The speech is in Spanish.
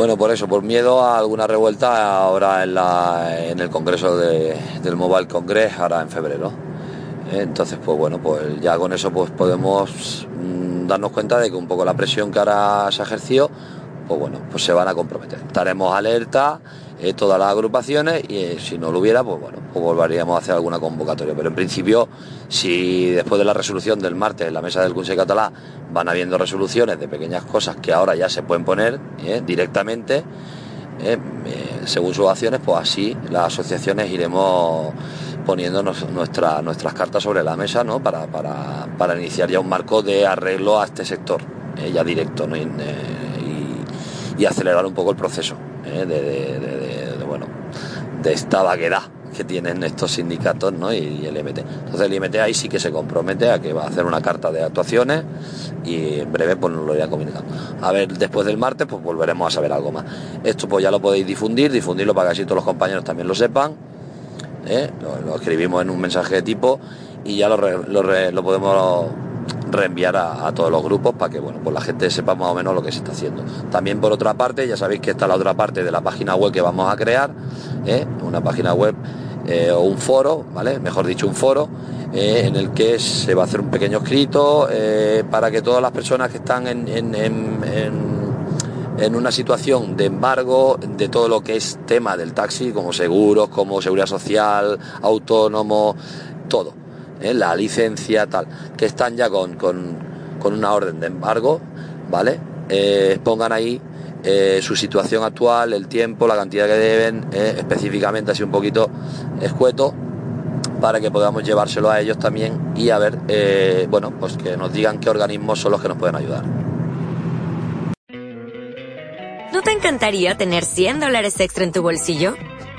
Bueno, por eso, por miedo a alguna revuelta ahora en, la, en el Congreso de, del Mobile Congress, ahora en febrero. Entonces, pues bueno, pues ya con eso pues podemos mm, darnos cuenta de que un poco la presión que ahora se ha ejercido, pues bueno, pues se van a comprometer. Estaremos alerta eh, todas las agrupaciones y eh, si no lo hubiera, pues bueno, pues volveríamos a hacer alguna convocatoria. Pero en principio, si después de la resolución del martes en la mesa del Consejo Catalá van habiendo resoluciones de pequeñas cosas que ahora ya se pueden poner eh, directamente, según sus acciones, pues así las asociaciones iremos poniendo nuestra, nuestras cartas sobre la mesa ¿no? para, para, para, iniciar ya un marco de arreglo a este sector, ya directo, y acelerar un poco el proceso de, bueno, de esta vaguedad que tienen estos sindicatos ¿no? y, el IMT. Entonces el IMT ahí sí que se compromete a que va a hacer una carta de actuaciones y en breve pues nos lo irá comunicando. A ver, después del martes pues volveremos a saber algo más. Esto pues ya lo podéis difundir, difundirlo para que así todos los compañeros también lo sepan. ¿eh? Lo, escribimos en un mensaje de tipo y ya lo, lo podemos reenviar a, todos los grupos para que bueno, pues la gente sepa más o menos lo que se está haciendo. También por otra parte, ya sabéis que está la otra parte de la página web que vamos a crear, ¿eh? una página web eh, o un foro, ¿vale? Mejor dicho, un foro eh, en el que se va a hacer un pequeño escrito para que todas las personas que están en, en, en, en una situación de embargo de todo lo que es tema del taxi, como seguros, como seguridad social, autónomo, todo ¿eh? la licencia, tal, que están ya con, una orden de embargo, ¿vale? Eh, pongan ahí eh, su situación actual, el tiempo, la cantidad que deben, específicamente así un poquito escueto, para que podamos llevárselo a ellos también y a ver, bueno, pues que nos digan qué organismos son los que nos pueden ayudar. ¿No te encantaría tener 100 dólares extra en tu bolsillo?